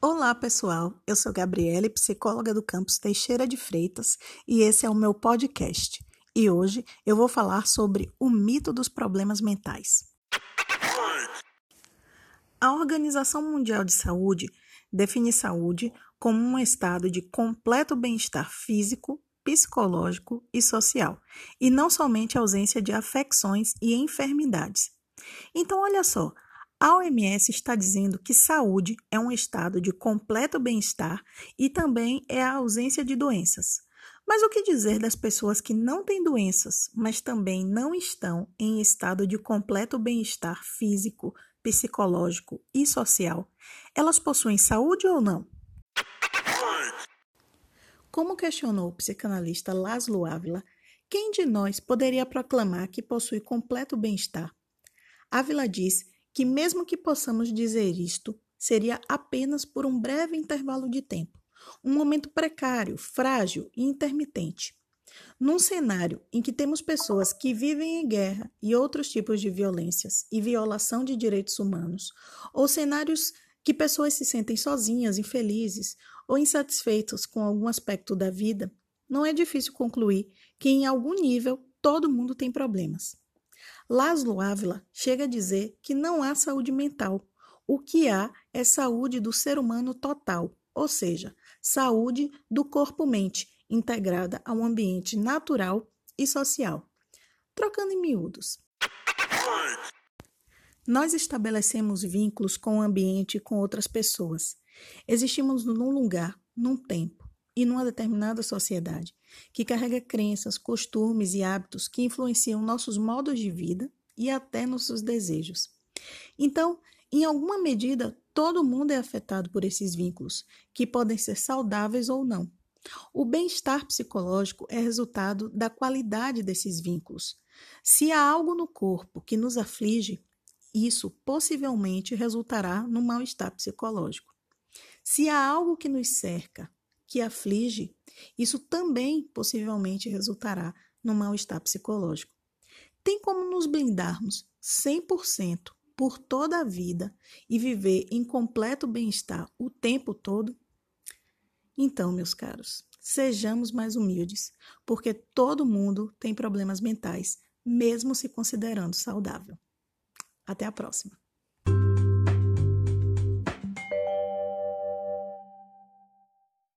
Olá, pessoal. Eu sou Gabriele, psicóloga do campus Teixeira de Freitas, e esse é o meu podcast. E hoje eu vou falar sobre o mito dos problemas mentais. A Organização Mundial de Saúde define saúde como um estado de completo bem-estar físico, psicológico e social, e não somente ausência de afecções e enfermidades. Então, olha só, a OMS está dizendo que saúde é um estado de completo bem-estar e também é a ausência de doenças. Mas o que dizer das pessoas que não têm doenças, mas também não estão em estado de completo bem-estar físico, psicológico e social? Elas possuem saúde ou não? Como questionou o psicanalista Laszlo Ávila, quem de nós poderia proclamar que possui completo bem-estar? Ávila diz que, mesmo que possamos dizer isto, seria apenas por um breve intervalo de tempo, um momento precário, frágil e intermitente. Num cenário em que temos pessoas que vivem em guerra e outros tipos de violências e violação de direitos humanos, ou cenários que pessoas se sentem sozinhas, infelizes ou insatisfeitos com algum aspecto da vida, não é difícil concluir que, em algum nível, todo mundo tem problemas. Laszlo Ávila chega a dizer que não há saúde mental. O que há é saúde do ser humano total, ou seja, saúde do corpo-mente, integrada ao ambiente natural e social. Trocando em miúdos. Nós estabelecemos vínculos com o ambiente e com outras pessoas. Existimos num lugar, num tempo e numa determinada sociedade, que carrega crenças, costumes e hábitos que influenciam nossos modos de vida e até nossos desejos. Então, em alguma medida, todo mundo é afetado por esses vínculos, que podem ser saudáveis ou não. O bem-estar psicológico é resultado da qualidade desses vínculos. Se há algo no corpo que nos aflige, isso possivelmente resultará no mal-estar psicológico. Se há algo que nos cerca, que aflige, isso também possivelmente resultará no mal-estar psicológico. Tem como nos blindarmos 100% por toda a vida e viver em completo bem-estar o tempo todo? Então, meus caros, sejamos mais humildes, porque todo mundo tem problemas mentais, mesmo se considerando saudável. Até a próxima!